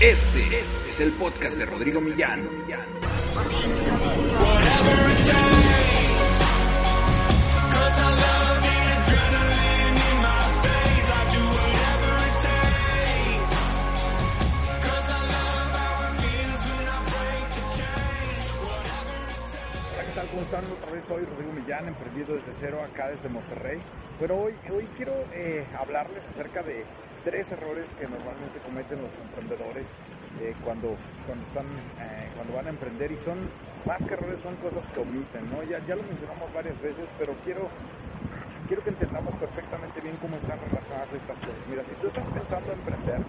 Este es el podcast de Rodrigo Millán. ¿Cómo están? Otra vez soy Rodrigo Millán, emprendido desde cero acá desde Monterrey. Pero hoy, hoy quiero eh, hablarles acerca de tres errores que normalmente cometen los emprendedores eh, cuando, cuando, están, eh, cuando van a emprender y son, más que errores, son cosas que omiten, ¿no? Ya, ya lo mencionamos varias veces, pero quiero, quiero que entendamos perfectamente bien cómo están relacionadas estas cosas. Mira, si tú estás pensando en emprender,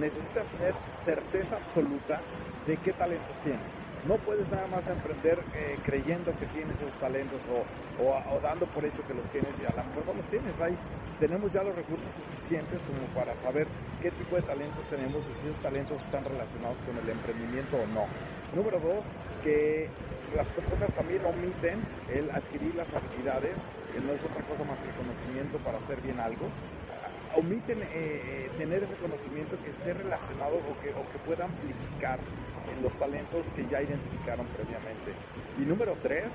necesitas tener certeza absoluta de qué talentos tienes. No puedes nada más emprender eh, creyendo que tienes esos talentos o, o, dando por hecho que los tienes y a lo mejor no los tienes. Ahí tenemos ya los recursos suficientes como para saber qué tipo de talentos tenemos y si esos talentos están relacionados con el emprendimiento o no. Número dos, que las personas también omiten el adquirir las habilidades, que no es otra cosa más que conocimiento para hacer bien algo omiten eh, tener ese conocimiento que esté relacionado o que, o que pueda amplificar en los talentos que ya identificaron previamente. Y número tres,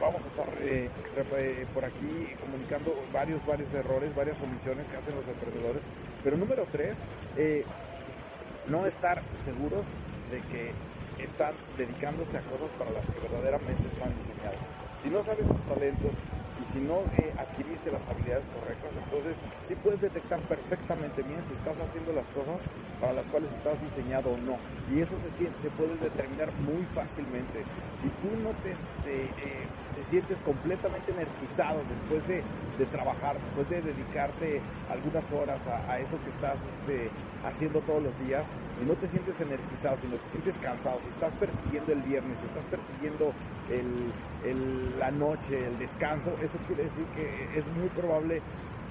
vamos a estar eh, por aquí comunicando varios, varios errores, varias omisiones que hacen los emprendedores. Pero número tres, eh, no estar seguros de que están dedicándose a cosas para las que verdaderamente están diseñadas. Si no sabes tus talentos, y si no eh, adquiriste las habilidades correctas, entonces sí puedes detectar perfectamente bien si estás haciendo las cosas para las cuales estás diseñado o no. Y eso se, se puede determinar muy fácilmente. Si tú no te, te, eh, te sientes completamente energizado después de, de, trabajar, después de dedicarte algunas horas a, a eso que estás este, haciendo todos los días, y no te sientes energizado, sino te sientes cansado, si estás persiguiendo el viernes, si estás persiguiendo el, el, la noche, el descanso, eso quiere decir que es muy probable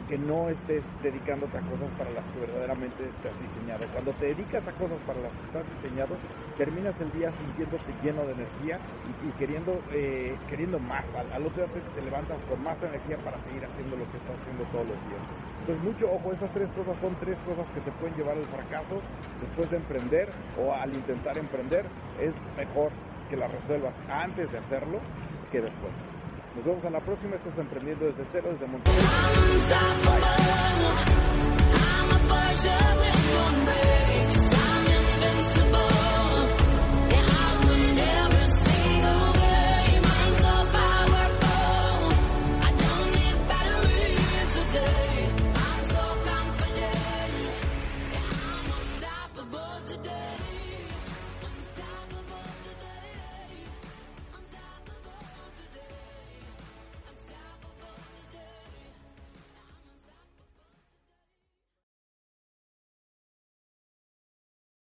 que no estés dedicándote a cosas para las que verdaderamente estás diseñado. Cuando te dedicas a cosas para las que estás diseñado, terminas el día sintiéndote lleno de energía y, queriendo, eh, queriendo más. Al, otro día te levantas con más energía para seguir haciendo lo que estás haciendo todos los días. Entonces, mucho ojo, esas tres cosas son tres cosas que te pueden llevar al fracaso después de emprender o al intentar emprender. Es mejor que las resuelvas antes de hacerlo que después. Nos vemos a la próxima. Estás emprendiendo desde cero, desde Monterrey.